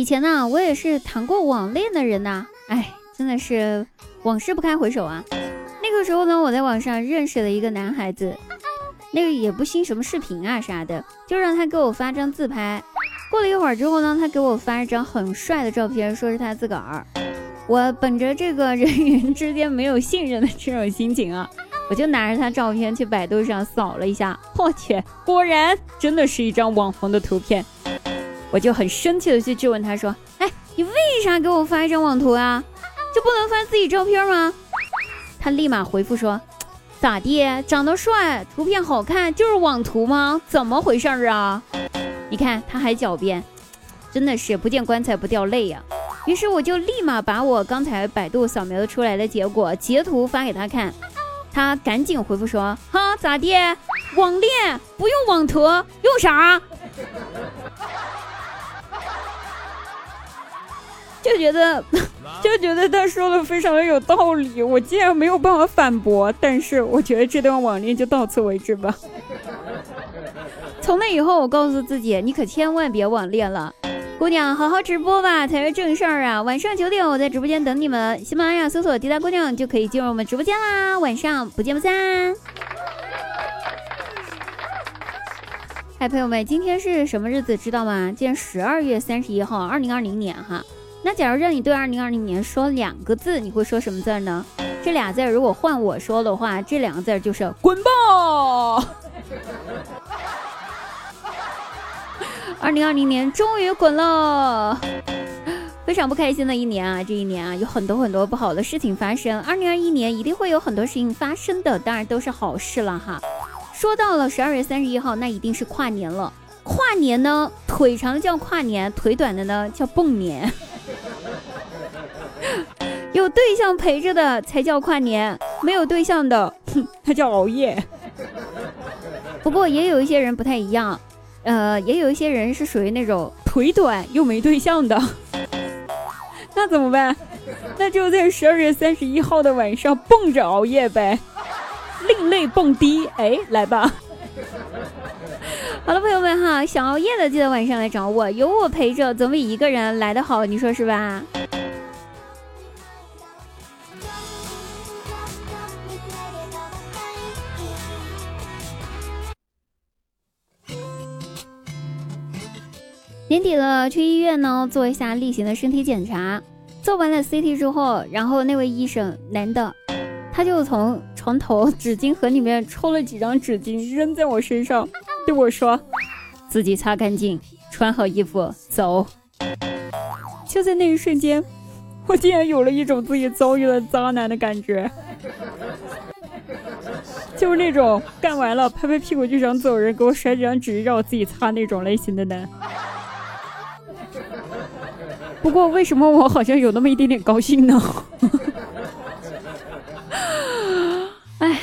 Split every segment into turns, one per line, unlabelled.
以前呢，我也是谈过网恋的人呐，哎，真的是往事不堪回首啊。那个时候呢，我在网上认识了一个男孩子，那个也不兴什么视频啊啥的，就让他给我发张自拍。过了一会儿之后呢，他给我发一张很帅的照片，说是他自个儿。我本着这个人与人之间没有信任的这种心情啊，我就拿着他照片去百度上扫了一下，我去，果然真的是一张网红的图片。我就很生气的去质问他说：“哎，你为啥给我发一张网图啊？就不能发自己照片吗？”他立马回复说：“咋地？长得帅，图片好看，就是网图吗？怎么回事啊？”你看他还狡辩，真的是不见棺材不掉泪呀。于是我就立马把我刚才百度扫描出来的结果截图发给他看，他赶紧回复说：“哈，咋地？网恋不用网图，用啥？”就觉得，就觉得他说的非常的有道理，我竟然没有办法反驳。但是我觉得这段网恋就到此为止吧。从那以后，我告诉自己，你可千万别网恋了，姑娘，好好直播吧才是正事儿啊！晚上九点，我在直播间等你们。喜马拉雅搜索“滴答姑娘”就可以进入我们直播间啦。晚上不见不散。嗨，朋友们，今天是什么日子？知道吗？今天十二月三十一号，二零二零年哈。那假如让你对二零二零年说两个字，你会说什么字呢？这俩字如果换我说的话，这两个字就是滚吧！二零二零年终于滚了，非常不开心的一年啊！这一年啊，有很多很多不好的事情发生。二零二一年一定会有很多事情发生的，当然都是好事了哈。说到了十二月三十一号，那一定是跨年了。跨年呢，腿长叫跨年，腿短的呢叫蹦年。有对象陪着的才叫跨年，没有对象的，哼，他叫熬夜。不过也有一些人不太一样，呃，也有一些人是属于那种 腿短又没对象的，那怎么办？那就在十二月三十一号的晚上蹦着熬夜呗，另类蹦迪，哎，来吧。好了，朋友们哈，想熬夜的记得晚上来找我，有我陪着，总比一个人来的好，你说是吧？年底了，去医院呢做一下例行的身体检查。做完了 CT 之后，然后那位医生男的，他就从床头纸巾盒里面抽了几张纸巾扔在我身上，对我说：“自己擦干净，穿好衣服走。”就在那一瞬间，我竟然有了一种自己遭遇了渣男的感觉，就是那种干完了拍拍屁股就想走人，给我甩几张纸让我自己擦那种类型的男。不过，为什么我好像有那么一点点高兴呢？哎，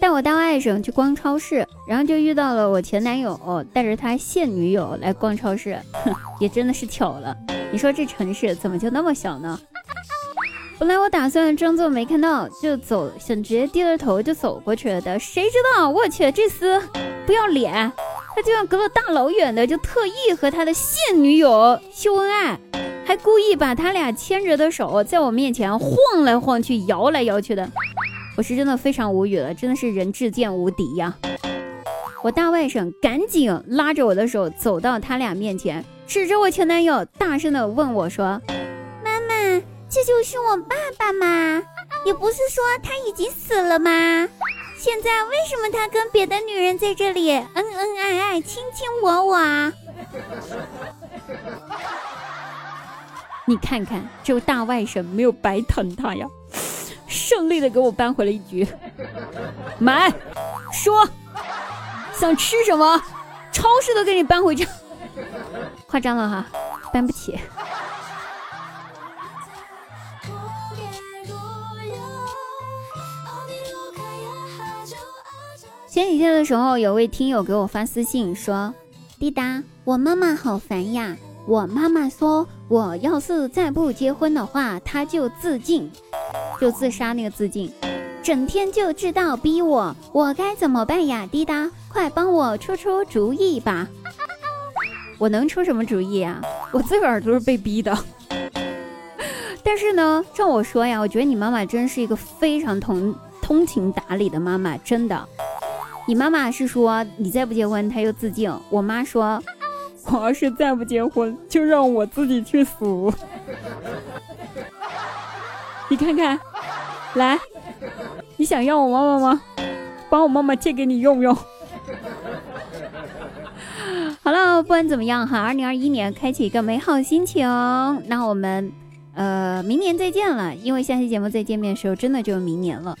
带我大外甥去逛超市，然后就遇到了我前男友带着他现女友来逛超市，哼，也真的是巧了。你说这城市怎么就那么小呢？本来我打算装作没看到就走，想直接低着头就走过去了的，谁知道我去这厮不要脸，他居然隔了大老远的就特意和他的现女友秀恩爱，还故意把他俩牵着的手在我面前晃来晃去、摇来摇去的，我是真的非常无语了，真的是人至贱无敌呀！我大外甥赶紧拉着我的手走到他俩面前，指着我前男友大声的问我说。妈妈这就是我爸爸吗？你不是说他已经死了吗？现在为什么他跟别的女人在这里恩恩爱爱、卿卿我我啊？你看看，这位大外甥没有白疼他呀，胜利的给我扳回了一局。买，说，想吃什么？超市都给你搬回去。夸张了哈，搬不起。前几天的时候，有位听友给我发私信说：“滴答，我妈妈好烦呀！我妈妈说我要是再不结婚的话，她就自尽，就自杀那个自尽。整天就知道逼我，我该怎么办呀？滴答，快帮我出出主意吧！我能出什么主意啊？我自个儿都是被逼的。但是呢，照我说呀，我觉得你妈妈真是一个非常通通情达理的妈妈，真的。你妈妈是说你再不结婚，她就自尽。我妈说，我要是再不结婚，就让我自己去死。你看看，来，你想要我妈妈吗？把我妈妈借给你用用。好了，不管怎么样哈，二零二一年开启一个美好心情。那我们，呃，明年再见了，因为下期节目再见面的时候，真的就是明年了。